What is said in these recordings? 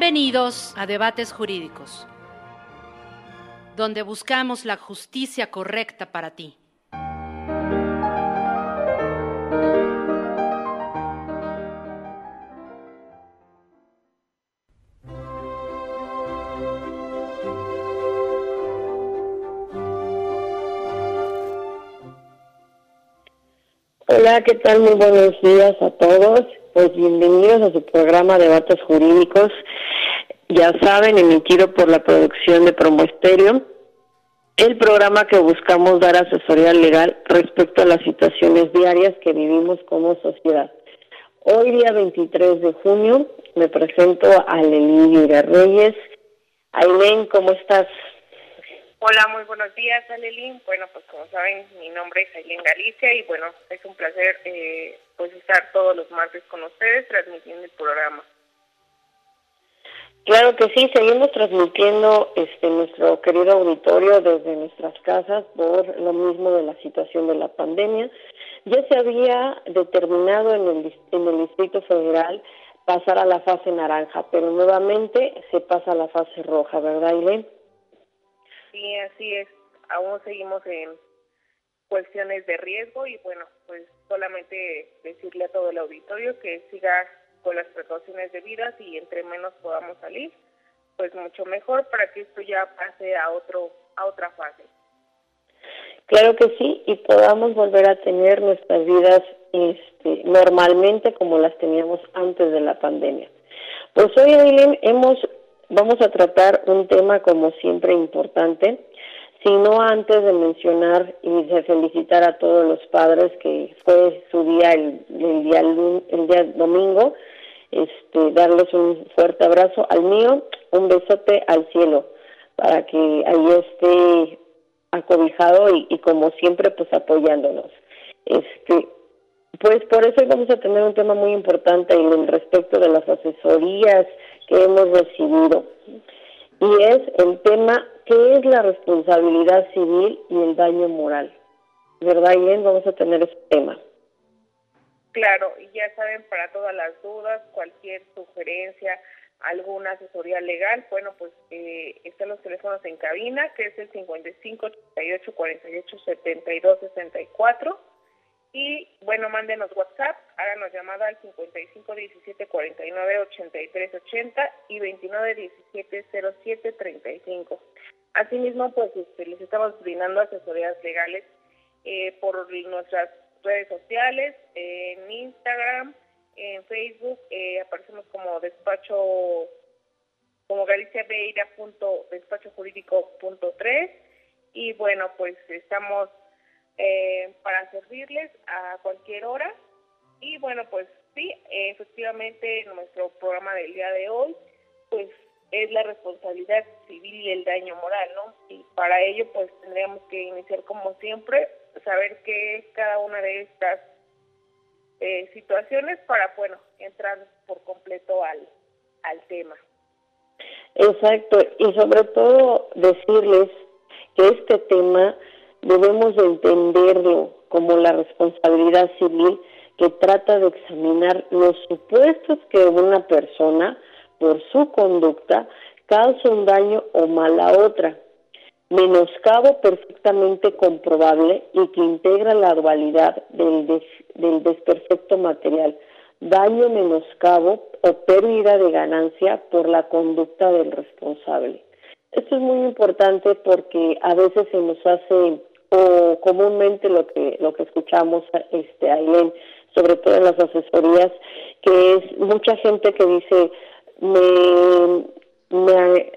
Bienvenidos a Debates Jurídicos, donde buscamos la justicia correcta para ti. Hola, ¿qué tal? Muy buenos días a todos. Pues bienvenidos a su programa Debates Jurídicos. Ya saben, emitido por la producción de Promo Estéreo, el programa que buscamos dar asesoría legal respecto a las situaciones diarias que vivimos como sociedad. Hoy día 23 de junio me presento a Lelí de Reyes. Ailén, ¿cómo estás? Hola, muy buenos días, Alelín. Bueno, pues como saben, mi nombre es Aileen Galicia y bueno, es un placer eh, pues estar todos los martes con ustedes transmitiendo el programa. Claro que sí, seguimos transmitiendo este nuestro querido auditorio desde nuestras casas por lo mismo de la situación de la pandemia. Ya se había determinado en el, en el Distrito Federal pasar a la fase naranja, pero nuevamente se pasa a la fase roja, ¿verdad, Aileen? Sí, así es. Aún seguimos en cuestiones de riesgo y bueno, pues solamente decirle a todo el auditorio que siga con las precauciones debidas y entre menos podamos salir, pues mucho mejor para que esto ya pase a otro a otra fase. Claro que sí y podamos volver a tener nuestras vidas este, normalmente como las teníamos antes de la pandemia. Pues hoy, Aileen, hemos Vamos a tratar un tema como siempre importante, sino antes de mencionar y de felicitar a todos los padres que fue su día el, día el día domingo, este darles un fuerte abrazo al mío, un besote al cielo para que ahí esté acobijado y, y como siempre pues apoyándonos. Este pues por eso vamos a tener un tema muy importante en respecto de las asesorías que hemos recibido. Y es el tema, ¿qué es la responsabilidad civil y el daño moral? ¿Verdad, Ian? Vamos a tener ese tema. Claro, y ya saben, para todas las dudas, cualquier sugerencia, alguna asesoría legal, bueno, pues eh, están los teléfonos en cabina, que es el 55 88 48 72 64 y bueno, mándenos WhatsApp, háganos llamada al 55 17 49 83 80 y 29 17 07 35. Asimismo, pues este, les estamos brindando asesorías legales eh, por nuestras redes sociales, en Instagram, en Facebook, eh, aparecemos como despacho, como Galicia Beira punto despacho jurídico punto tres y bueno, pues estamos eh, para servirles a cualquier hora. Y bueno, pues sí, efectivamente nuestro programa del día de hoy, pues es la responsabilidad civil y el daño moral, ¿no? Y para ello, pues tendríamos que iniciar como siempre, saber qué es cada una de estas eh, situaciones para, bueno, entrar por completo al, al tema. Exacto, y sobre todo decirles que este tema debemos de entenderlo como la responsabilidad civil que trata de examinar los supuestos que una persona, por su conducta, causa un daño o mal a otra, menoscabo perfectamente comprobable y que integra la dualidad del, del desperfecto material, daño, menoscabo o pérdida de ganancia por la conducta del responsable. Esto es muy importante porque a veces se nos hace o comúnmente lo que lo que escuchamos este Aileen, sobre todo en las asesorías, que es mucha gente que dice me, me,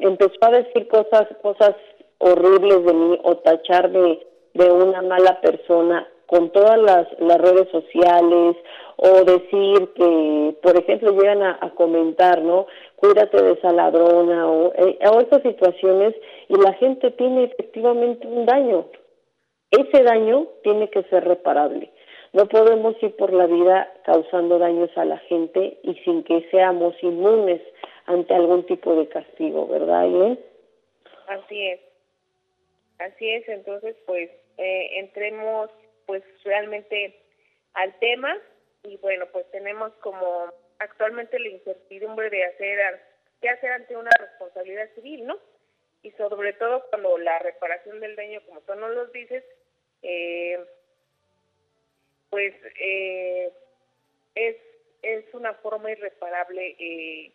empezó a decir cosas cosas horribles de mí o tacharme de una mala persona con todas las, las redes sociales o decir que, por ejemplo, llegan a, comentar, ¿no? Cuídate de esa ladrona o, eh, o situaciones y la gente tiene efectivamente un daño. Ese daño tiene que ser reparable. No podemos ir por la vida causando daños a la gente y sin que seamos inmunes ante algún tipo de castigo, ¿verdad, Aileen? Así es. Así es, entonces pues eh, entremos pues realmente al tema y bueno, pues tenemos como actualmente la incertidumbre de hacer qué hacer ante una responsabilidad civil, ¿no? Y sobre todo cuando la reparación del daño, como tú nos lo dices, eh, pues eh, es, es una forma irreparable eh,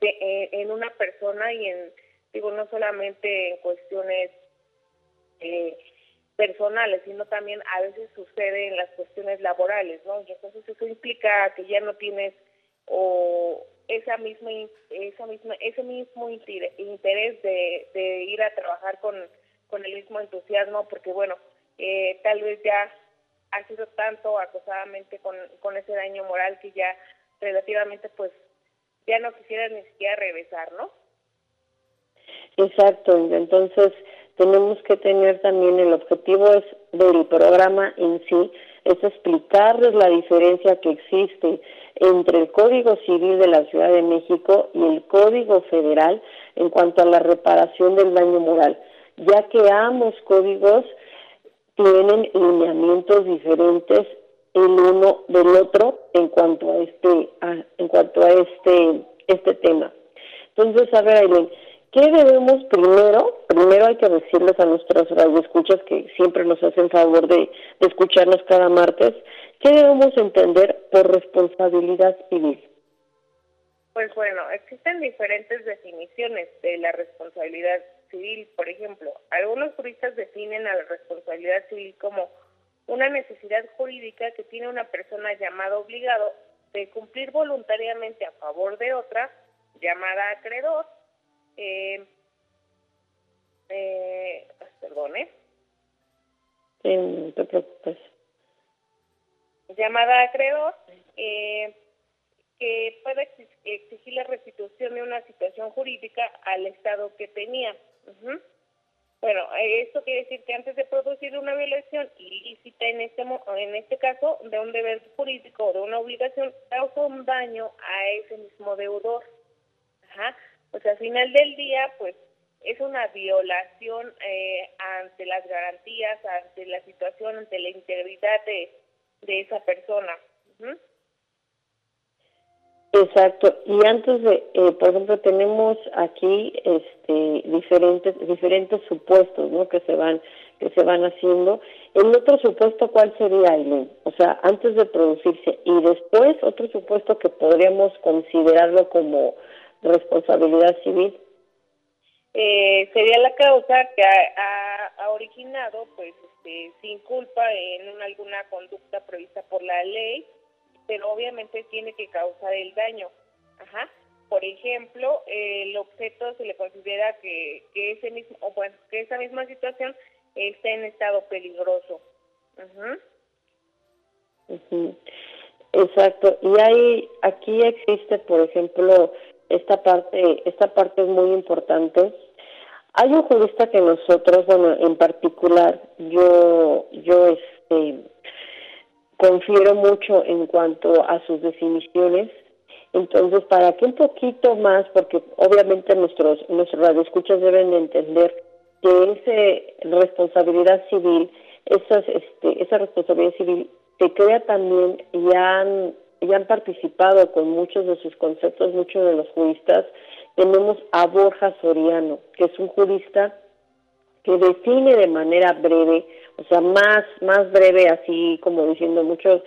de, en una persona y en, digo, no solamente en cuestiones eh, personales, sino también a veces sucede en las cuestiones laborales, ¿no? Entonces eso implica que ya no tienes o esa misma esa misma ese mismo interés de, de ir a trabajar con, con el mismo entusiasmo porque bueno eh, tal vez ya ha sido tanto acosadamente con, con ese daño moral que ya relativamente pues ya no quisiera ni siquiera regresar, ¿no? Exacto, entonces tenemos que tener también el objetivo es del programa en sí, es explicarles la diferencia que existe entre el Código Civil de la Ciudad de México y el Código Federal en cuanto a la reparación del daño moral, ya que ambos códigos tienen lineamientos diferentes el uno del otro en cuanto a este en cuanto a este este tema. Entonces, a ver, Aileen, ¿qué debemos primero? Primero hay que decirles a nuestros radioescuchas que siempre nos hacen favor de, de escucharnos cada martes, ¿qué debemos entender por responsabilidad civil? Pues bueno, existen diferentes definiciones de la responsabilidad civil. Por ejemplo, algunos juristas definen a la responsabilidad civil como una necesidad jurídica que tiene una persona llamada obligado de cumplir voluntariamente a favor de otra, llamada acreedor, eh, eh, perdone. no te preocupes. Llamada acreedor, eh, que puede exigir la restitución de una situación jurídica al Estado que tenía. Bueno, esto quiere decir que antes de producir una violación ilícita en este en este caso de un deber jurídico o de una obligación causa un daño a ese mismo deudor. Ajá. Pues al final del día, pues es una violación eh, ante las garantías, ante la situación, ante la integridad de, de esa persona. Exacto. Y antes de, eh, por ejemplo, tenemos aquí este, diferentes diferentes supuestos, ¿no? Que se van que se van haciendo. El otro supuesto, ¿cuál sería, Aileen? O sea, antes de producirse y después otro supuesto que podríamos considerarlo como responsabilidad civil. Eh, sería la causa que ha, ha, originado, pues, este, sin culpa en alguna conducta prevista por la ley pero obviamente tiene que causar el daño. Ajá. Por ejemplo, el objeto se le considera que, que ese mismo, o bueno, que esa misma situación está en estado peligroso. Ajá. Exacto. Y hay, aquí existe, por ejemplo, esta parte, esta parte es muy importante. Hay un jurista que nosotros, bueno, en particular, yo, yo, este, confiero mucho en cuanto a sus definiciones. Entonces, para que un poquito más, porque obviamente nuestros, nuestros radioescuchas deben de entender que esa responsabilidad civil, esas, este, esa responsabilidad civil se crea también y han, y han participado con muchos de sus conceptos, muchos de los juristas. Tenemos a Borja Soriano, que es un jurista que define de manera breve, o sea, más, más breve, así como diciendo mucho,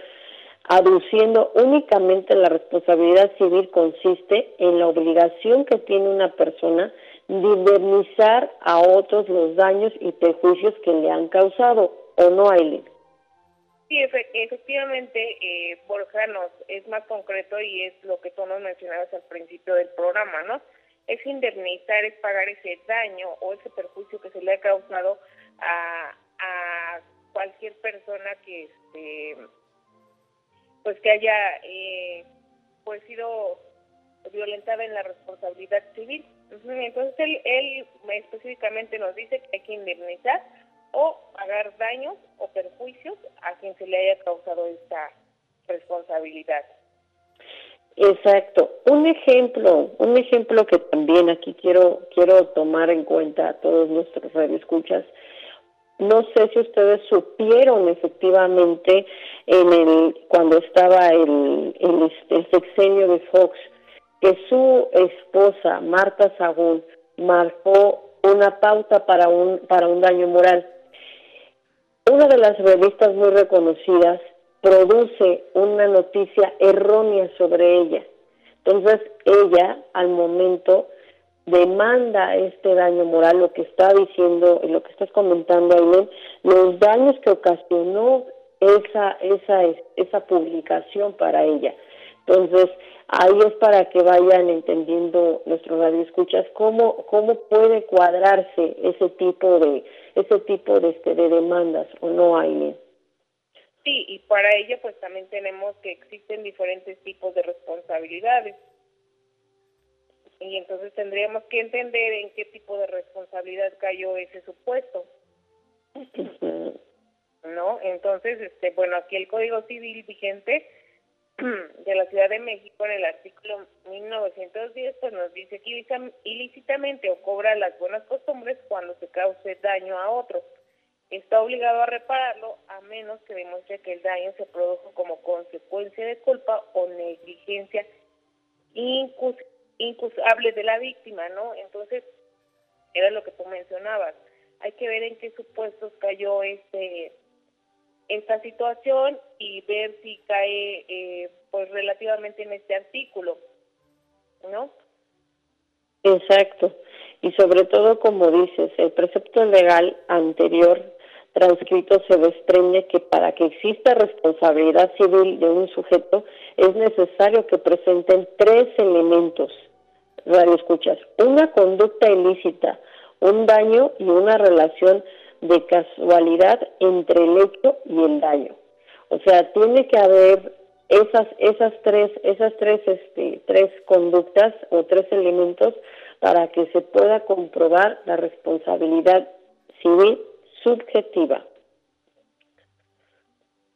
aduciendo únicamente la responsabilidad civil consiste en la obligación que tiene una persona de indemnizar a otros los daños y perjuicios que le han causado, ¿o no, Aileen? Sí, efectivamente, eh, Borja nos es más concreto y es lo que tú nos mencionabas al principio del programa, ¿no? es indemnizar, es pagar ese daño o ese perjuicio que se le ha causado a cualquier persona que este pues que haya eh, pues sido violentada en la responsabilidad civil. Entonces él, él específicamente nos dice que hay que indemnizar o pagar daños o perjuicios a quien se le haya causado esta responsabilidad. Exacto. Un ejemplo, un ejemplo que también aquí quiero quiero tomar en cuenta a todos nuestros radioescuchas. No sé si ustedes supieron efectivamente en el cuando estaba el, el, el sexenio de Fox que su esposa Marta Sagún marcó una pauta para un para un daño moral. Una de las revistas muy reconocidas produce una noticia errónea sobre ella. Entonces ella al momento demanda este daño moral, lo que está diciendo y lo que estás comentando, Aileen, los daños que ocasionó esa, esa, esa publicación para ella. Entonces, ahí es para que vayan entendiendo nuestros radioescuchas cómo, cómo puede cuadrarse ese tipo de, ese tipo de, este, de demandas, ¿o no, Aileen? Sí, y para ello pues también tenemos que existen diferentes tipos de responsabilidades. Y entonces tendríamos que entender en qué tipo de responsabilidad cayó ese supuesto. ¿No? Entonces, este, bueno, aquí el Código Civil vigente de la Ciudad de México en el artículo 1910 pues nos dice que ilícitamente o cobra las buenas costumbres cuando se cause daño a otro. Está obligado a repararlo a menos que demuestre que el daño se produjo como consecuencia de culpa o negligencia incusable de la víctima, ¿no? Entonces, era lo que tú mencionabas. Hay que ver en qué supuestos cayó este esta situación y ver si cae eh, pues relativamente en este artículo, ¿no? Exacto. Y sobre todo, como dices, el precepto legal anterior transcrito se desprende que para que exista responsabilidad civil de un sujeto es necesario que presenten tres elementos. Radio escuchas, una conducta ilícita, un daño y una relación de casualidad entre el hecho y el daño. O sea, tiene que haber esas esas tres esas tres este tres conductas o tres elementos para que se pueda comprobar la responsabilidad civil subjetiva.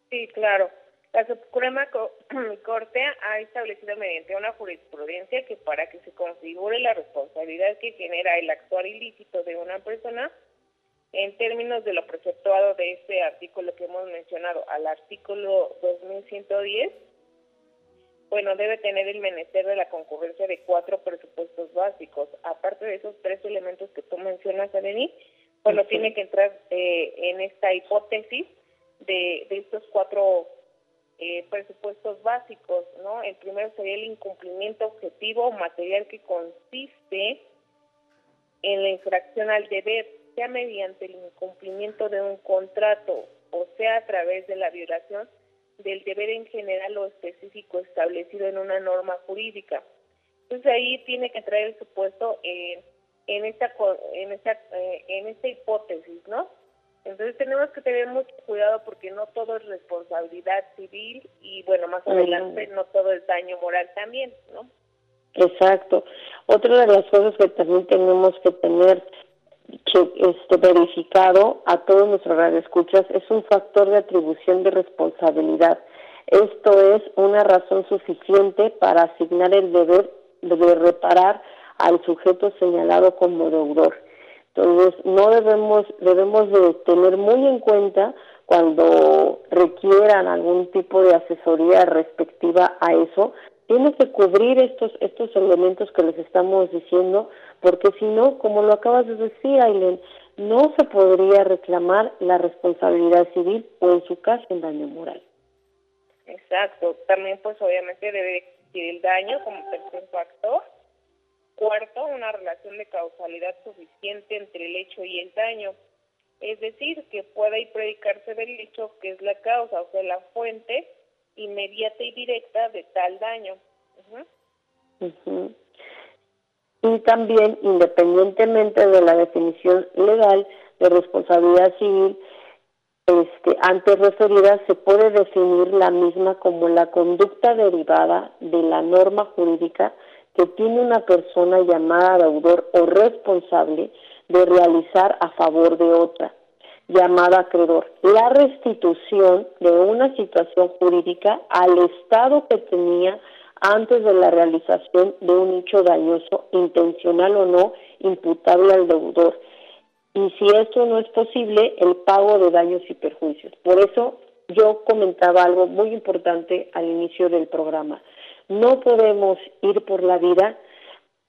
Sí, claro. La Suprema Corte ha establecido mediante una jurisprudencia que para que se configure la responsabilidad que genera el actuar ilícito de una persona, en términos de lo preceptuado de este artículo que hemos mencionado, al artículo 2110, bueno, debe tener el menester de la concurrencia de cuatro presupuestos básicos. Aparte de esos tres elementos que tú mencionas, Adeni, bueno, tiene que entrar eh, en esta hipótesis de, de estos cuatro eh, presupuestos básicos, ¿no? El primero sería el incumplimiento objetivo material que consiste en la infracción al deber sea mediante el incumplimiento de un contrato o sea a través de la violación del deber en general o específico establecido en una norma jurídica. Entonces ahí tiene que traer el supuesto en, en esta en esta eh, en esta hipótesis, ¿no? Entonces tenemos que tener mucho cuidado porque no todo es responsabilidad civil y bueno, más adelante no todo es daño moral también, ¿no? Exacto. Otra de las cosas que también tenemos que tener este, verificado a todos nuestros radioescuchas es un factor de atribución de responsabilidad. Esto es una razón suficiente para asignar el deber de reparar al sujeto señalado como deudor. Entonces, no debemos debemos de tener muy en cuenta cuando requieran algún tipo de asesoría respectiva a eso, tiene que cubrir estos estos elementos que les estamos diciendo, porque si no, como lo acabas de decir, Aileen, no se podría reclamar la responsabilidad civil o en su caso el daño moral. Exacto, también pues obviamente debe existir el daño como tercer factor. Cuarto, una relación de causalidad suficiente entre el hecho y el daño. Es decir, que pueda y predicarse del hecho que es la causa, o sea, la fuente inmediata y directa de tal daño. Y también, independientemente de la definición legal de responsabilidad civil, este, antes referida, se puede definir la misma como la conducta derivada de la norma jurídica que tiene una persona llamada deudor o responsable de realizar a favor de otra llamada acreedor, la restitución de una situación jurídica al estado que tenía antes de la realización de un hecho dañoso, intencional o no, imputable al deudor. y si esto no es posible, el pago de daños y perjuicios. Por eso yo comentaba algo muy importante al inicio del programa. No podemos ir por la vida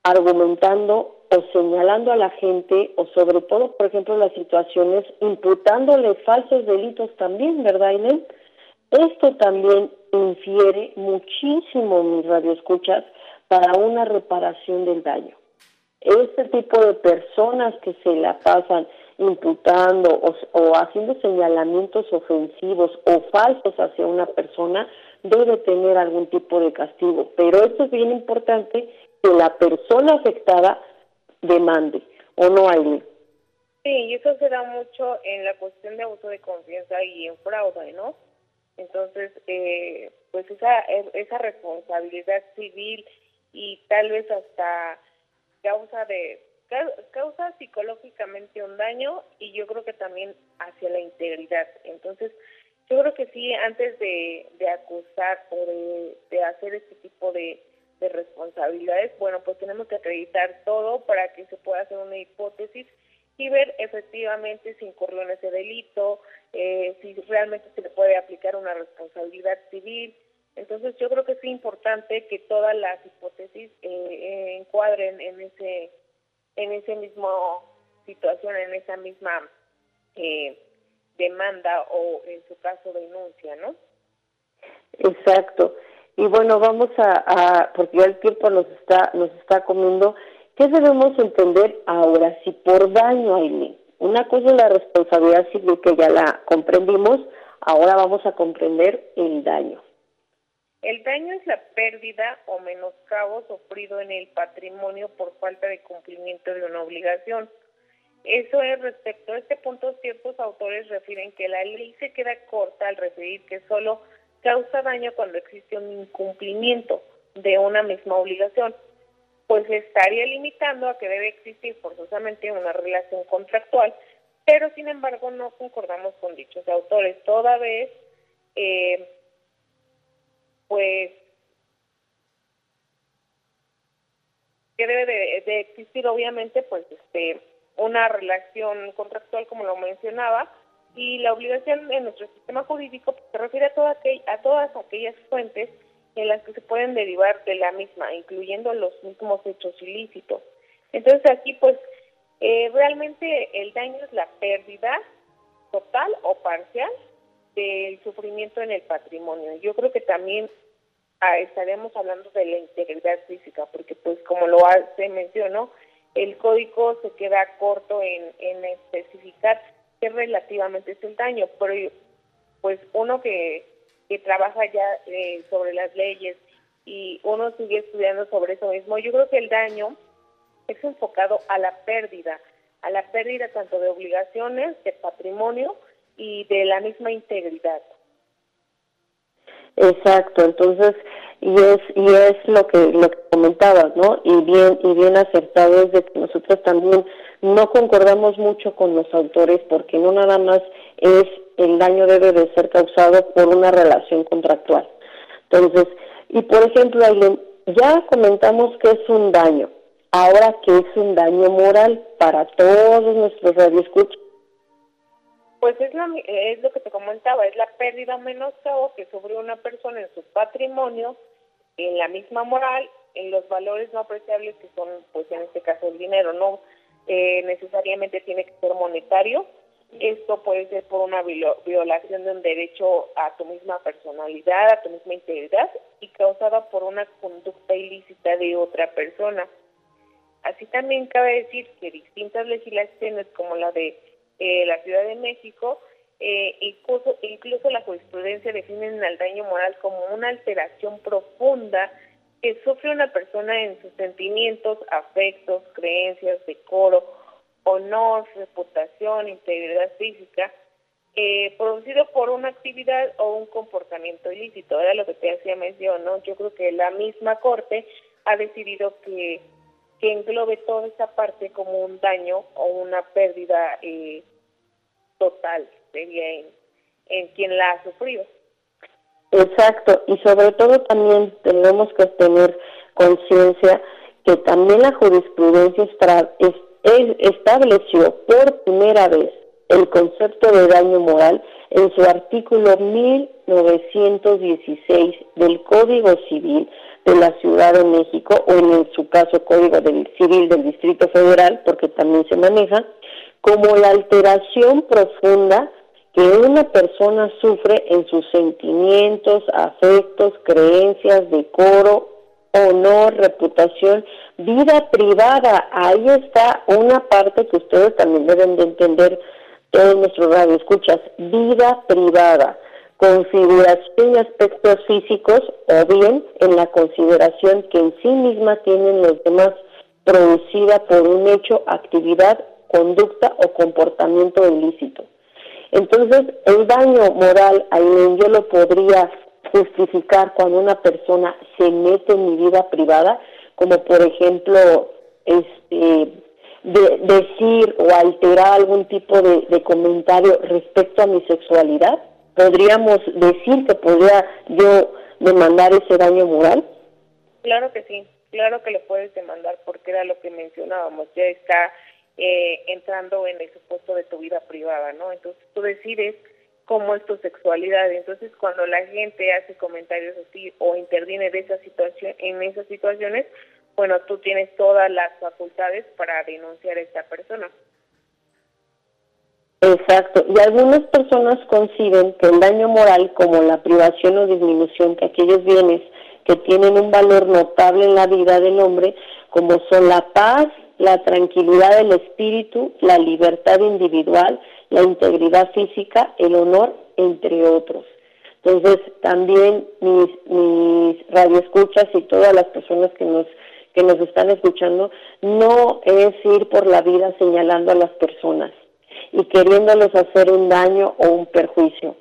argumentando o señalando a la gente, o sobre todo, por ejemplo, las situaciones, imputándole falsos delitos también, ¿verdad, Inés? Esto también infiere muchísimo, mis radioescuchas, para una reparación del daño. Este tipo de personas que se la pasan imputando o, o, haciendo señalamientos ofensivos o falsos hacia una persona debe tener algún tipo de castigo. Pero esto es bien importante que la persona afectada demande, ¿o no, hay Sí, y eso se da mucho en la cuestión de abuso de confianza y en fraude, ¿no? Entonces, eh, pues esa, esa responsabilidad civil y tal vez hasta causa de causa psicológicamente un daño y yo creo que también hacia la integridad. Entonces, yo creo que sí, antes de, de acusar o de, de hacer este tipo de, de responsabilidades, bueno, pues tenemos que acreditar todo para que se pueda hacer una hipótesis y ver efectivamente si incurrió en ese delito, eh, si realmente se le puede aplicar una responsabilidad civil. Entonces yo creo que es importante que todas las hipótesis eh, eh, encuadren en ese en ese mismo situación, en esa misma demanda o en su caso denuncia, ¿no? Exacto. Y bueno, vamos a, porque ya el tiempo nos está, nos está comiendo, ¿qué debemos entender ahora? Si por daño, Aileen, una cosa es la responsabilidad civil que ya la comprendimos, ahora vamos a comprender el daño. El daño es la pérdida o menoscabo sufrido en el patrimonio por falta de cumplimiento de una obligación. Eso es respecto a este punto, ciertos autores refieren que la ley se queda corta al referir que solo causa daño cuando existe un incumplimiento de una misma obligación, pues estaría limitando a que debe existir forzosamente una relación contractual, pero sin embargo no concordamos con dichos autores. Toda vez, eh, pues, que debe de, de, existir obviamente, pues, este, una relación contractual, como lo mencionaba, y la obligación en nuestro sistema jurídico se refiere a, toda a todas aquellas fuentes en las que se pueden derivar de la misma, incluyendo los mismos hechos ilícitos. Entonces aquí pues eh, realmente el daño es la pérdida total o parcial del sufrimiento en el patrimonio. Yo creo que también ah, estaremos hablando de la integridad física, porque pues como lo se mencionó, el código se queda corto en, en especificar que relativamente es el daño, pero pues uno que, que trabaja ya eh, sobre las leyes y uno sigue estudiando sobre eso mismo, yo creo que el daño es enfocado a la pérdida, a la pérdida tanto de obligaciones, de patrimonio y de la misma integridad. Exacto, entonces y es y es lo que lo que comentabas, ¿no? Y bien y bien acertado es de que nosotros también no concordamos mucho con los autores porque no nada más es el daño debe de ser causado por una relación contractual. Entonces, y por ejemplo, ya comentamos que es un daño. Ahora, ¿qué es un daño moral para todos nuestros radioescuchas? Pues es, es lo que te comentaba, es la pérdida menos que sufrió una persona en su patrimonio, en la misma moral, en los valores no apreciables que son, pues en este caso, el dinero, no eh, necesariamente tiene que ser monetario. Esto puede ser por una violación de un derecho a tu misma personalidad, a tu misma integridad y causada por una conducta ilícita de otra persona. Así también cabe decir que distintas legislaciones como la de eh, la Ciudad de México, eh, incluso, incluso la jurisprudencia definen al daño moral como una alteración profunda que sufre una persona en sus sentimientos, afectos, creencias, decoro, honor, reputación, integridad física, eh, producido por una actividad o un comportamiento ilícito. Era lo que te hacía mención, ¿no? Yo creo que la misma Corte ha decidido que, que englobe toda esa parte como un daño o una pérdida eh, total, sería en, en quien la ha sufrido. Exacto, y sobre todo también tenemos que tener conciencia que también la jurisprudencia estableció por primera vez el concepto de daño moral en su artículo 1916 del Código Civil de la Ciudad de México, o en su caso Código Civil del Distrito Federal, porque también se maneja, como la alteración profunda que una persona sufre en sus sentimientos, afectos, creencias, decoro, honor, reputación, vida privada. Ahí está una parte que ustedes también deben de entender, todos nuestros radioescuchas, vida privada, configuración y aspectos físicos o bien en la consideración que en sí misma tienen los demás producida por un hecho, actividad, conducta o comportamiento ilícito. Entonces, el daño moral, ahí yo lo podría justificar cuando una persona se mete en mi vida privada, como por ejemplo, este, decir o alterar algún tipo de, comentario respecto a mi sexualidad. Podríamos decir que podría yo demandar ese daño moral. Claro que sí, claro que lo puedes demandar porque era lo que mencionábamos, ya está eh, entrando en el supuesto de tu vida privada, ¿no? Entonces tú decides cómo es tu sexualidad. Entonces cuando la gente hace comentarios así o interviene de esa situación, en esas situaciones, bueno, tú tienes todas las facultades para denunciar a esta persona. Exacto. Y algunas personas conciben que el daño moral, como la privación o disminución de aquellos bienes que tienen un valor notable en la vida del hombre, como son la paz, la tranquilidad del espíritu, la libertad individual, la integridad física, el honor, entre otros. Entonces, también mis, mis radioescuchas y todas las personas que nos, que nos están escuchando, no es ir por la vida señalando a las personas y queriéndoles hacer un daño o un perjuicio.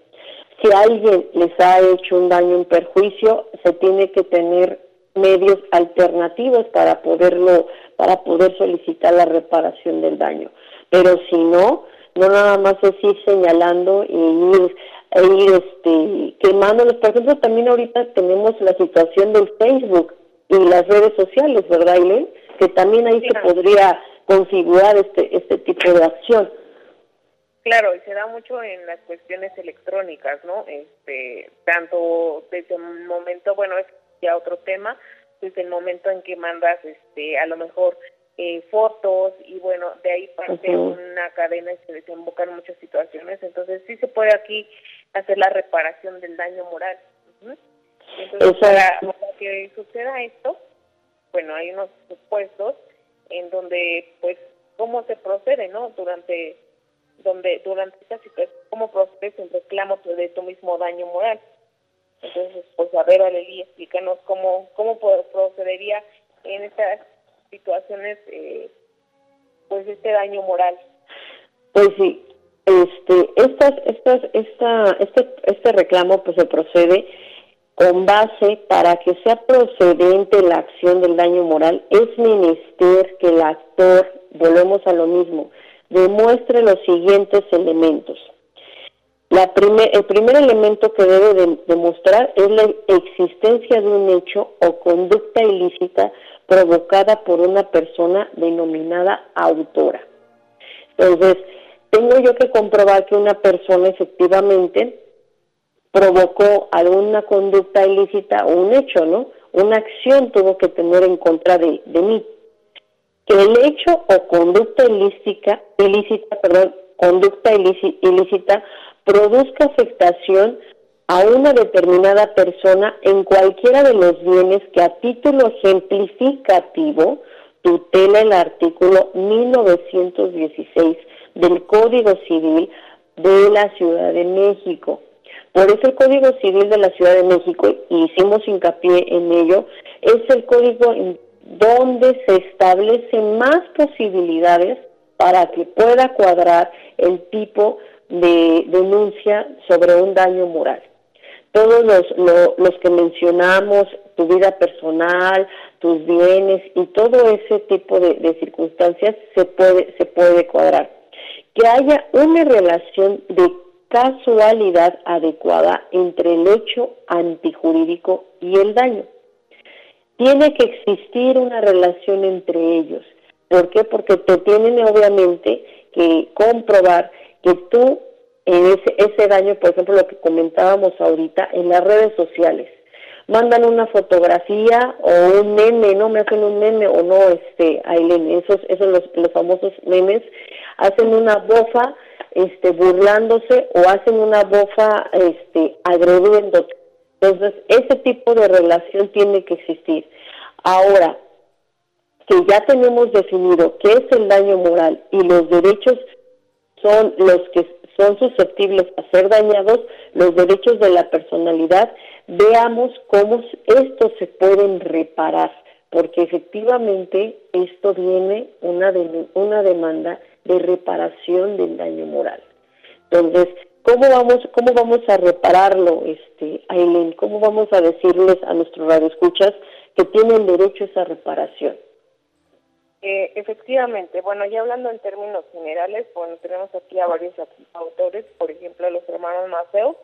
Si alguien les ha hecho un daño o un perjuicio, se tiene que tener medios alternativos para poderlo, para poder solicitar la reparación del daño. Pero si no, no nada más es ir señalando y ir, e ir este, quemándolos. Por ejemplo, también ahorita tenemos la situación del Facebook y las redes sociales, ¿verdad, Aileen? Que también ahí se podría configurar este, este tipo de acción. Claro, y se da mucho en las cuestiones electrónicas, ¿no? Este, tanto desde un momento, bueno, es ya otro tema, desde el momento en que mandas, este, a lo mejor eh, fotos y bueno, de ahí parte una cadena y se desembocan muchas situaciones. Entonces sí se puede aquí hacer la reparación del daño moral. Entonces para, que suceda esto, bueno, hay unos supuestos en donde pues cómo se procede, ¿no? Durante donde durante esta situación, cómo procede el reclamo de tu mismo daño moral. Entonces, pues a ver, Aleli, explícanos cómo, cómo procedería en estas situaciones, eh, pues este daño moral. Pues sí, este, estas, estas, esta, este, este reclamo pues se procede con base para que sea procedente la acción del daño moral, es menester que el actor, volvemos a lo mismo, demuestre los siguientes elementos. El primer elemento que debe demostrar es la existencia de un hecho o conducta ilícita provocada por una persona denominada autora. Entonces, tengo yo que comprobar que una persona efectivamente provocó alguna conducta ilícita o un hecho, ¿no? Una acción tuvo que tener en contra de, mí. Que el hecho o conducta ilícita, ilícita perdón, conducta ilícita produzca afectación a una determinada persona en cualquiera de los bienes que a título ejemplificativo tutela el artículo 1916 del Código Civil de la Ciudad de México. Por eso el Código Civil de la Ciudad de México, y hicimos hincapié en ello, es el código donde se establecen más posibilidades para que pueda cuadrar el tipo de denuncia sobre un daño moral todos los, los que mencionamos, tu vida personal, tus bienes y todo ese tipo de, circunstancias se puede, se puede cuadrar. Que haya una relación de casualidad adecuada entre el hecho antijurídico y el daño. Tiene que existir una relación entre ellos. ¿Por qué? Porque te tienen obviamente que comprobar que tú en ese, ese daño, por ejemplo, lo que comentábamos ahorita, en las redes sociales, mandan una fotografía o un meme, no me hacen un meme o no, este, Aileen, esos, esos los, los famosos memes, hacen una bofa, este, burlándose o hacen una bofa, este, agrediendo. Entonces, ese tipo de relación tiene que existir. Ahora, que ya tenemos definido qué es el daño moral y los derechos son los que son susceptibles a ser dañados, los derechos de la personalidad, veamos cómo estos se pueden reparar, porque efectivamente esto viene una, de, una demanda de reparación del daño moral. Entonces, ¿cómo vamos, cómo vamos a repararlo, este, Aileen? ¿Cómo vamos a decirles a nuestros radioescuchas que tienen derecho a esa reparación? Eh, efectivamente, bueno, ya hablando en términos generales, bueno, tenemos aquí a varios autores, por ejemplo, los hermanos Maceo,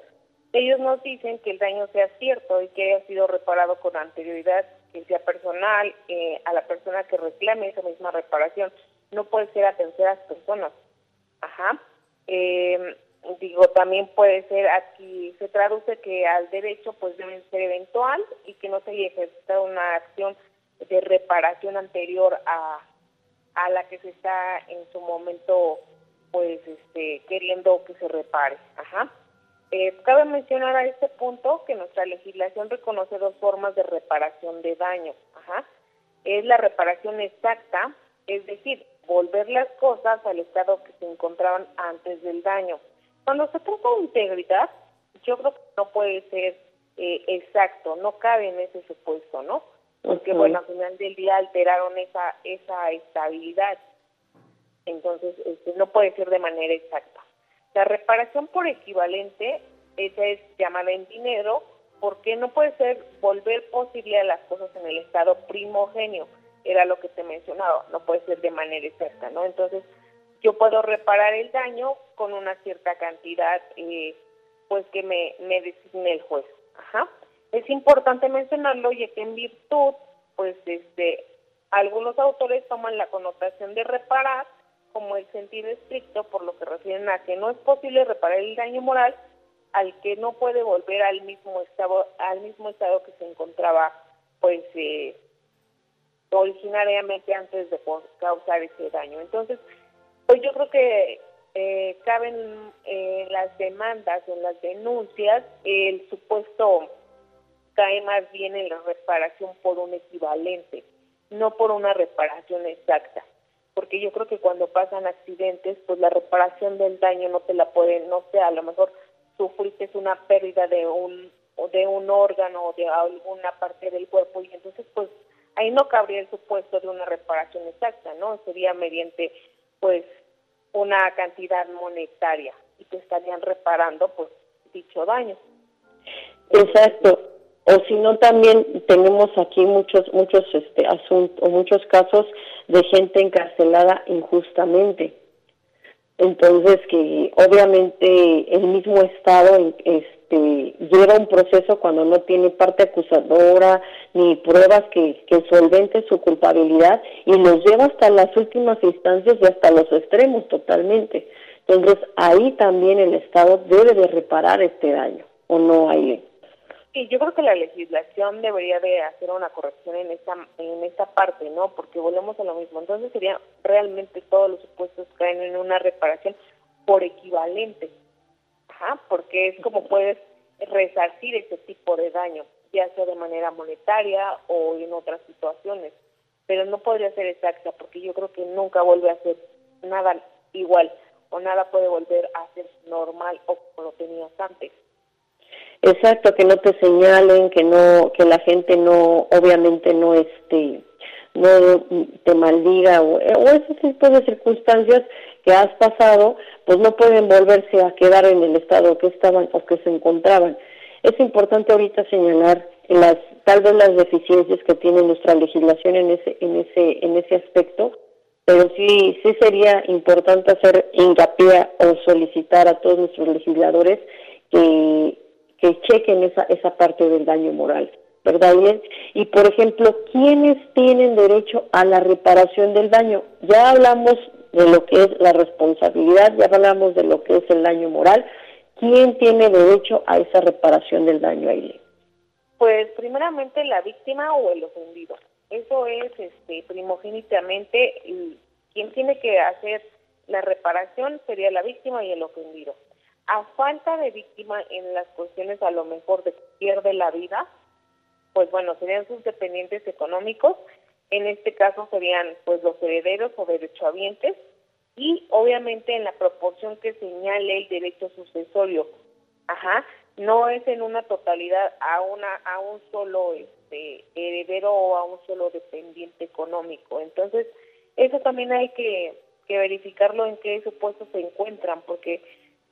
ellos nos dicen que el daño sea cierto y que haya sido reparado con anterioridad, que sea personal, eh, a la persona que reclame esa misma reparación. No puede ser a terceras personas. Ajá. Eh, digo, también puede ser aquí, se traduce que al derecho pues debe ser eventual y que no se haya ejercitado una acción de reparación anterior a, a la que se está en su momento pues este queriendo que se repare. Ajá. Eh, cabe mencionar a este punto que nuestra legislación reconoce dos formas de reparación de daño. Ajá. Es la reparación exacta, es decir, volver las cosas al estado que se encontraban antes del daño. Cuando se trata de integridad, yo creo que no puede ser eh, exacto, no cabe en ese supuesto, ¿no? porque bueno, al final del día alteraron esa esa estabilidad. Entonces, este, no puede ser de manera exacta. La reparación por equivalente, esa es llamada en dinero, porque no puede ser volver posible a las cosas en el estado primogenio, era lo que te mencionaba, no puede ser de manera exacta, ¿no? Entonces, yo puedo reparar el daño con una cierta cantidad, eh, pues que me, me designe el juez. Ajá. Es importante mencionarlo ya que en virtud, pues este, algunos autores toman la connotación de reparar como el sentido estricto, por lo que refieren a que no es posible reparar el daño moral al que no puede volver al mismo estado, al mismo estado que se encontraba, pues eh, originariamente antes de causar ese daño. Entonces, pues yo creo que eh, caben en las demandas, en las denuncias, el supuesto cae más bien en la reparación por un equivalente, no por una reparación exacta. Porque yo creo que cuando pasan accidentes, pues la reparación del daño no te la pueden, no sé, a lo mejor sufriste una pérdida de un de un órgano o de alguna parte del cuerpo y entonces pues ahí no cabría el supuesto de una reparación exacta, ¿no? Sería mediante pues una cantidad monetaria y te estarían reparando pues dicho daño. Exacto o si no también tenemos aquí muchos muchos este asuntos muchos casos de gente encarcelada injustamente entonces que obviamente el mismo estado este lleva un proceso cuando no tiene parte acusadora ni pruebas que, que solventen su culpabilidad y los lleva hasta las últimas instancias y hasta los extremos totalmente entonces ahí también el estado debe de reparar este daño o no hay Sí, yo creo que la legislación debería de hacer una corrección en esta en esta parte, ¿no? Porque volvemos a lo mismo. Entonces sería realmente todos los supuestos caen en una reparación por equivalente. Ajá, porque es como puedes resarcir ese tipo de daño, ya sea de manera monetaria o en otras situaciones. Pero no podría ser exacta porque yo creo que nunca vuelve a ser nada igual o nada puede volver a ser normal o como lo tenías antes. Exacto, que no te señalen, que no, que la gente no, obviamente no este, no te maldiga o, o ese tipo de circunstancias que has pasado, pues no pueden volverse a quedar en el estado que estaban o que se encontraban. Es importante ahorita señalar las tal vez las deficiencias que tiene nuestra legislación en ese en ese en ese aspecto, pero sí sí sería importante hacer hincapié o solicitar a todos nuestros legisladores que que chequen esa, esa parte del daño moral, ¿verdad? Y por ejemplo, ¿quiénes tienen derecho a la reparación del daño? Ya hablamos de lo que es la responsabilidad, ya hablamos de lo que es el daño moral. ¿Quién tiene derecho a esa reparación del daño, Aileen? Pues primeramente la víctima o el ofendido. Eso es este, primogénitamente quien tiene que hacer la reparación sería la víctima y el ofendido. A falta de víctima en las cuestiones a lo mejor de que pierde la vida, pues bueno, serían sus dependientes económicos, en este caso serían pues los herederos o derechohabientes y obviamente en la proporción que señale el derecho sucesorio. Ajá, no es en una totalidad a una a un solo este heredero o a un solo dependiente económico. Entonces, eso también hay que, que verificarlo en qué supuestos se encuentran, porque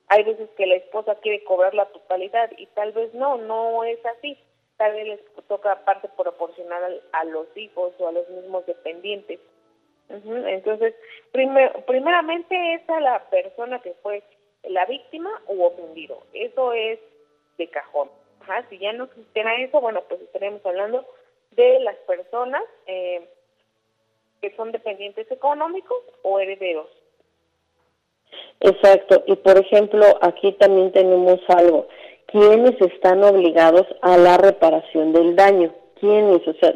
hay veces que la esposa quiere cobrar la totalidad y tal vez no, no es así. Tal vez les toca parte proporcional a los hijos o a los mismos dependientes. Entonces, primeramente es a la persona que fue la víctima u ofendido. Eso es de cajón. Ajá, si ya no existiera eso, bueno, pues estaremos hablando de las personas eh, que son dependientes económicos o herederos. Exacto, y por ejemplo, aquí también tenemos algo. ¿Quiénes están obligados a la reparación del daño? ¿Quiénes? O sea,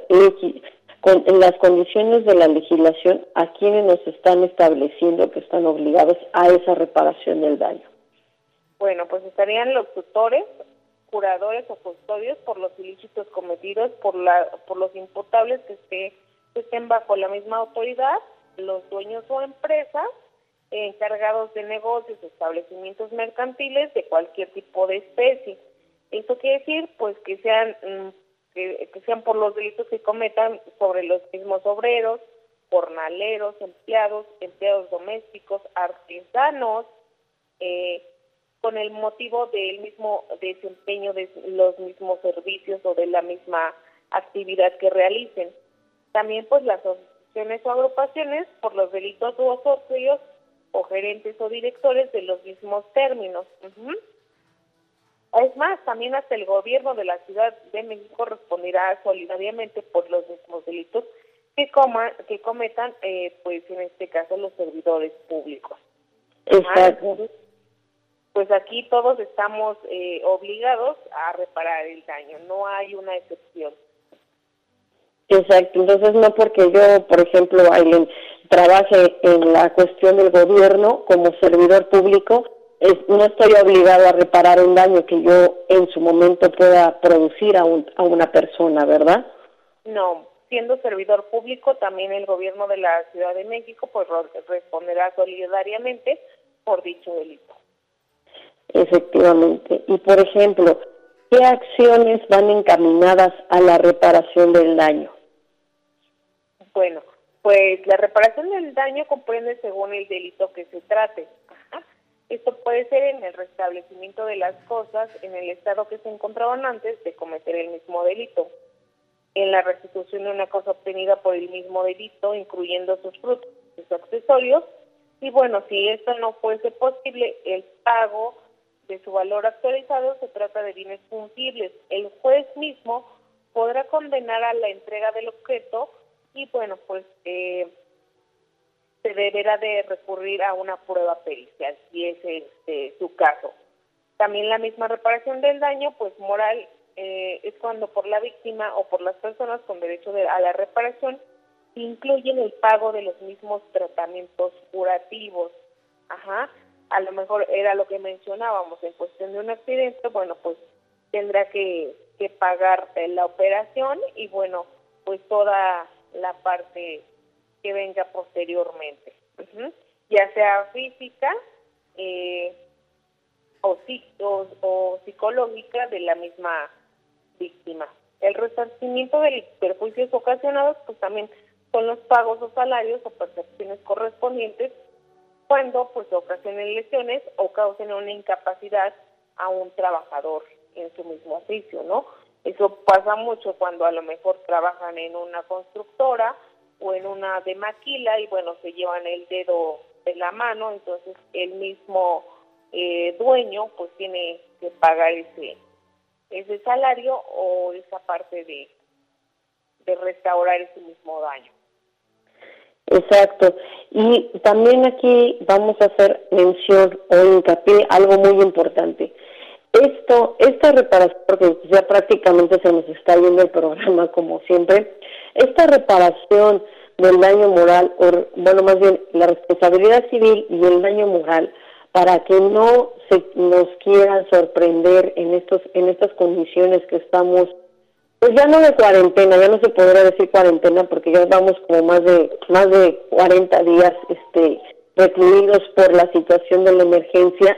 con, en las condiciones de la legislación, ¿a quiénes nos están estableciendo que están obligados a esa reparación del daño? Bueno, pues estarían los tutores curadores o custodios por los ilícitos cometidos por, la, por los imputables que, esté, estén bajo la misma autoridad, los dueños o empresas, encargados de negocios, establecimientos mercantiles de cualquier tipo de especie. Esto quiere decir, pues, que sean mm, que, sean por los delitos que cometan sobre los mismos obreros, jornaleros, empleados, empleados domésticos, artesanos, eh, con el motivo del mismo desempeño de los mismos servicios o de la misma actividad que realicen. También pues las asociaciones o agrupaciones por los delitos o socios o gerentes o directores de los mismos términos. Es más, también hasta el gobierno de la Ciudad de México responderá solidariamente por los mismos delitos que, coma, que cometan, eh, pues en este caso, los servidores públicos. Exacto pues aquí todos estamos eh, obligados a reparar el daño, no hay una excepción. Exacto, entonces no porque yo, por ejemplo, Aileen, trabaje en la cuestión del gobierno como servidor público, es, no estoy obligado a reparar un daño que yo en su momento pueda producir a, un, a una persona, ¿verdad? No, siendo servidor público, también el gobierno de la Ciudad de México pues responderá solidariamente por dicho delito. Efectivamente. Y por ejemplo, ¿qué acciones van encaminadas a la reparación del daño? Bueno, pues la reparación del daño comprende según el delito que se trate. Esto puede ser en el restablecimiento de las cosas en el estado que se encontraban antes de cometer el mismo delito, en la restitución de una cosa obtenida por el mismo delito, incluyendo sus frutos y sus accesorios, y bueno, si esto no fuese posible, el pago de su valor actualizado se trata de bienes fungibles. El juez mismo podrá condenar a la entrega del objeto y bueno, pues eh, se deberá de recurrir a una prueba pericial, si es este, su caso. También la misma reparación del daño, pues moral, eh, es cuando por la víctima o por las personas con derecho a la reparación incluyen el pago de los mismos tratamientos curativos. Ajá a lo mejor era lo que mencionábamos en cuestión de un accidente, bueno, pues tendrá que, pagar la operación y bueno, pues toda la parte que venga posteriormente, ya sea física eh, o, o, psicológica de la misma víctima. El resarcimiento de perjuicios ocasionados, pues también son los pagos o salarios o percepciones correspondientes cuando pues ocasionen lesiones o causen una incapacidad a un trabajador en su mismo oficio, ¿no? Eso pasa mucho cuando a lo mejor trabajan en una constructora o en una de maquila y bueno, se llevan el dedo de la mano, entonces el mismo eh, dueño pues tiene que pagar ese ese salario o esa parte de, de restaurar ese mismo daño. Exacto. Y también aquí vamos a hacer mención o hincapié algo muy importante. Esto, esta reparación, porque ya prácticamente se nos está yendo el programa como siempre, esta reparación del daño moral, o bueno, más bien la responsabilidad civil y el daño moral, para que no se nos quieran sorprender en estos en estas condiciones que estamos pues ya no de cuarentena, ya no se podrá decir cuarentena porque ya vamos como más de más de 40 días este recluidos por la situación de la emergencia.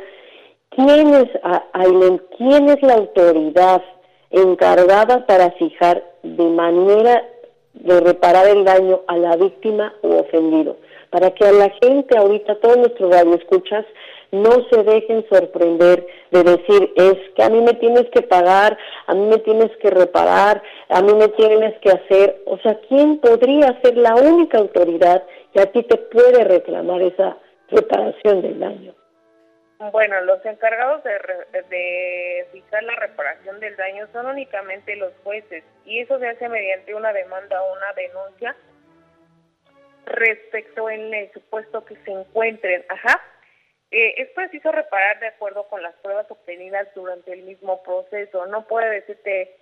¿Quién es, Aileen, quién es la autoridad encargada para fijar de manera de reparar el daño a la víctima o ofendido? Para que a la gente ahorita, todos nuestros radioescuchas, no se dejen sorprender de decir, es que a mí me tienes que pagar, a mí me tienes que reparar, a mí me tienes que hacer, o sea, ¿quién podría ser la única autoridad que a ti te puede reclamar esa reparación del daño? Bueno, los encargados de, de fijar la reparación del daño son únicamente los jueces y eso se hace mediante una demanda o una denuncia respecto en el supuesto que se encuentren, ajá, eh, es preciso reparar de acuerdo con las pruebas obtenidas durante el mismo proceso. No puede decirte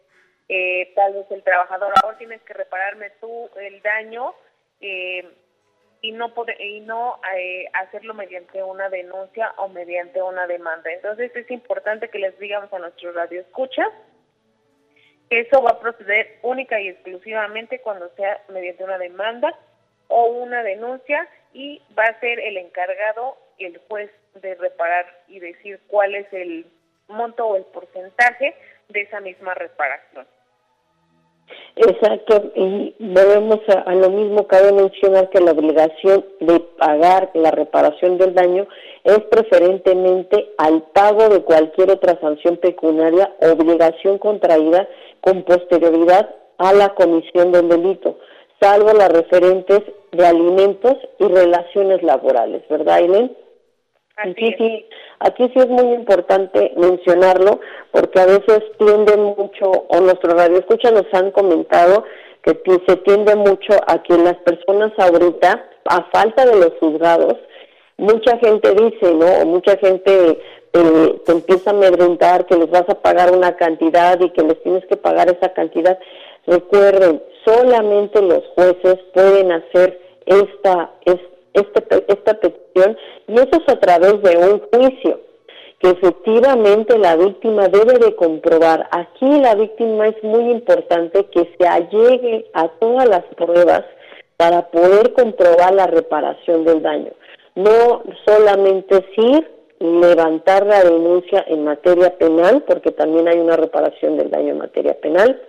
eh, tal vez el trabajador, ahora tienes que repararme tú el daño eh, y no y no hacerlo mediante una denuncia o mediante una demanda. Entonces es importante que les digamos a nuestros radioescuchas que eso va a proceder única y exclusivamente cuando sea mediante una demanda o una denuncia y va a ser el encargado el juez de reparar y decir cuál es el monto o el porcentaje de esa misma reparación. Exacto, y volvemos a, lo mismo, cabe mencionar que la obligación de pagar la reparación del daño es preferentemente al pago de cualquier otra sanción pecuniaria, obligación contraída con posterioridad a la comisión del delito, salvo las referentes de alimentos y relaciones laborales, ¿verdad, Aileen? Aquí sí, aquí sí es muy importante mencionarlo porque a veces tiende mucho, o nuestro radio escucha nos han comentado que se tiende mucho a que las personas ahorita, a falta de los juzgados, mucha gente dice, ¿no? O mucha gente eh, te empieza a amedrentar que les vas a pagar una cantidad y que les tienes que pagar esa cantidad. Recuerden, solamente los jueces pueden hacer esta, esta este, esta petición y eso es a través de un juicio que efectivamente la víctima debe de comprobar. Aquí la víctima es muy importante que se allegue a todas las pruebas para poder comprobar la reparación del daño. No solamente decir levantar la denuncia en materia penal, porque también hay una reparación del daño en materia penal,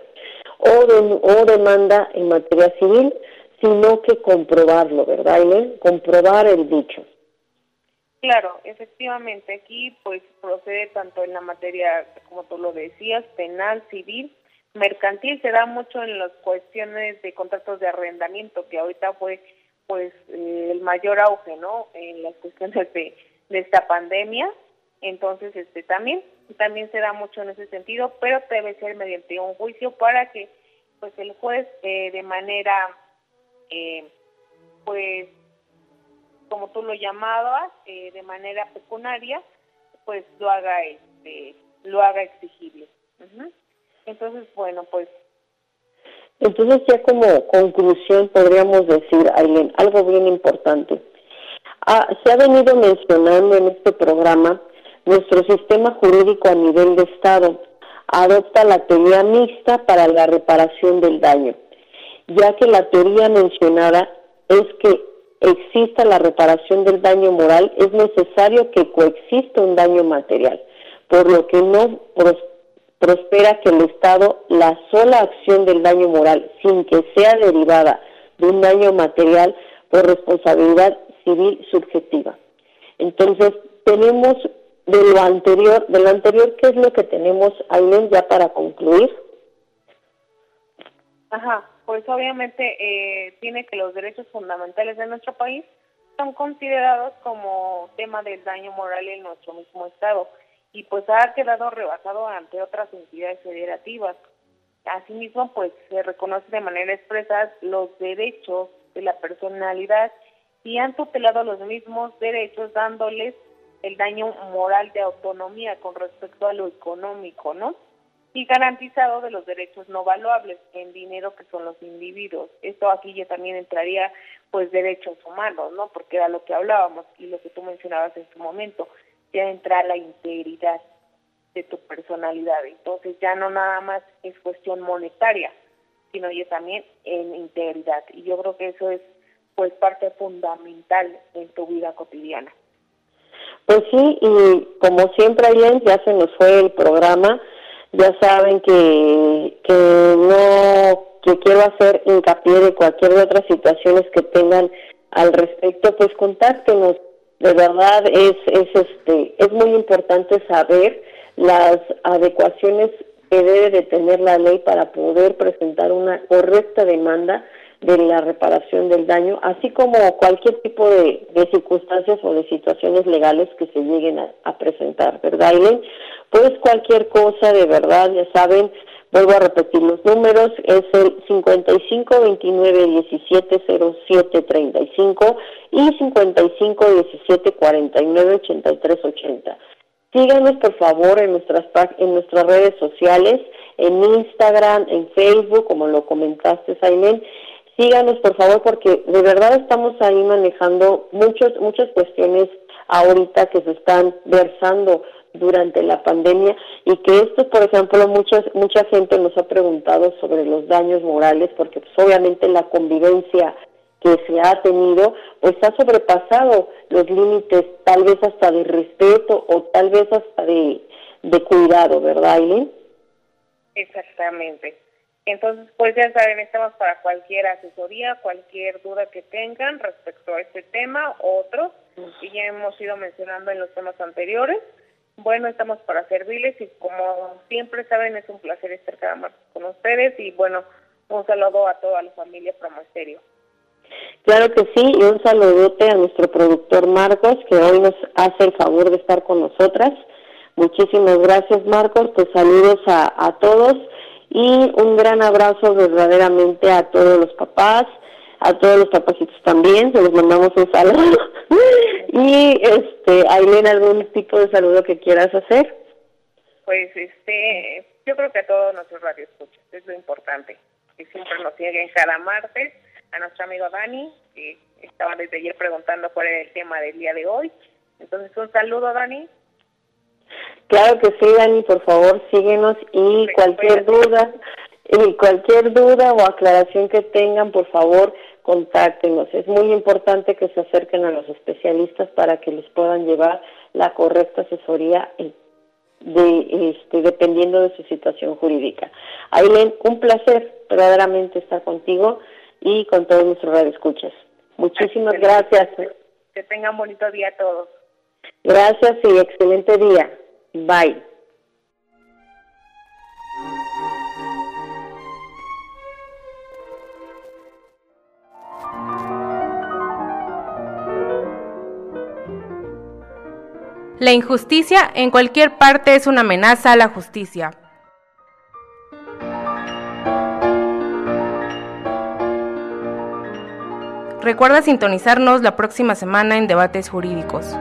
o, o demanda en materia civil, sino que comprobarlo, ¿verdad, Aileen? Comprobar el dicho. Claro, efectivamente, aquí pues procede tanto en la materia, como tú lo decías, penal, civil, mercantil, se da mucho en las cuestiones de contratos de arrendamiento, que ahorita fue pues eh, el mayor auge, ¿no? En las cuestiones de, de esta pandemia, entonces este también también se da mucho en ese sentido, pero debe ser mediante un juicio para que pues el juez eh, de manera eh, pues, como tú lo llamabas, eh, de manera pecunaria, pues lo haga, este, lo haga exigible. Entonces, bueno, pues. Entonces, ya como conclusión, podríamos decir, Aileen, algo bien importante. Ah, se ha venido mencionando en este programa nuestro sistema jurídico a nivel de Estado adopta la teoría mixta para la reparación del daño ya que la teoría mencionada es que exista la reparación del daño moral, es necesario que coexista un daño material, por lo que no prospera que el Estado la sola acción del daño moral, sin que sea derivada de un daño material por responsabilidad civil subjetiva. Entonces, tenemos de lo anterior, de lo anterior, ¿qué es lo que tenemos, Aileen, ya para concluir? Ajá pues obviamente eh, tiene que los derechos fundamentales de nuestro país son considerados como tema del daño moral en nuestro mismo Estado y pues ha quedado rebasado ante otras entidades federativas. Asimismo, pues se reconoce de manera expresa los derechos de la personalidad y han tutelado los mismos derechos dándoles el daño moral de autonomía con respecto a lo económico, ¿no? Y garantizado de los derechos no valuables en dinero que son los individuos. Esto aquí ya también entraría pues derechos humanos, ¿no? Porque era lo que hablábamos y lo que tú mencionabas en su momento, ya entra la integridad de tu personalidad. Entonces ya no nada más es cuestión monetaria, sino ya también en integridad. Y yo creo que eso es pues parte fundamental en tu vida cotidiana. Pues sí, y como siempre, Aileen, ya se nos fue el programa. Ya saben que, que no, que quiero hacer hincapié de cualquier de otras situaciones que tengan al respecto, pues contáctenos. De verdad es, es este, es muy importante saber las adecuaciones que debe de tener la ley para poder presentar una correcta demanda de la reparación del daño, así como cualquier tipo de, circunstancias o de situaciones legales que se lleguen a, presentar, ¿verdad, Aileen? Pues cualquier cosa, de verdad, ya saben, vuelvo a repetir los números, es el 55 29 17 07 35 y 55 17 49 83 80. Síganos por favor en nuestras en nuestras redes sociales, en Instagram, en Facebook, como lo comentaste, Aileen. Síganos por favor porque de verdad estamos ahí manejando muchos muchas cuestiones ahorita que se están versando durante la pandemia y que esto, por ejemplo, muchas mucha gente nos ha preguntado sobre los daños morales porque pues, obviamente la convivencia que se ha tenido, pues ha sobrepasado los límites tal vez hasta de respeto o tal vez hasta de, de cuidado, ¿verdad, Aileen? Exactamente. Entonces, pues ya saben, estamos para cualquier asesoría, cualquier duda que tengan respecto a este tema otros, que ya hemos ido mencionando en los temas anteriores. Bueno, estamos para servirles y como siempre saben, es un placer estar cada martes con ustedes y bueno, un saludo a toda la familia Promoesterio. Claro que sí, y un saludote a nuestro productor Marcos, que hoy nos hace el favor de estar con nosotras. Muchísimas gracias, Marcos. Pues saludos a, a todos y un gran abrazo verdaderamente a todos los papás, a todos los papacitos también, se les mandamos un saludo. y, este, Aileen, ¿algún tipo de saludo que quieras hacer? Pues, este, yo creo que a todos nuestros radioescuchas, es lo importante, que siempre nos siguen cada martes a nuestro amigo Dani, que estaba desde ayer preguntando cuál era el tema del día de hoy. Entonces, un saludo, Dani. Claro que sí, Dani, por favor, síguenos y cualquier duda, y cualquier duda o aclaración que tengan, por favor, contáctenos. Es muy importante que se acerquen a los especialistas para que les puedan llevar la correcta asesoría de, este, dependiendo de su situación jurídica. Aileen, un placer verdaderamente estar contigo y con todos nuestros radioescuchas. Muchísimas gracias. Que tengan bonito día a todos. Gracias y excelente día. Bye. La injusticia en cualquier parte es una amenaza a la justicia. Recuerda sintonizarnos la próxima semana en Debates Jurídicos.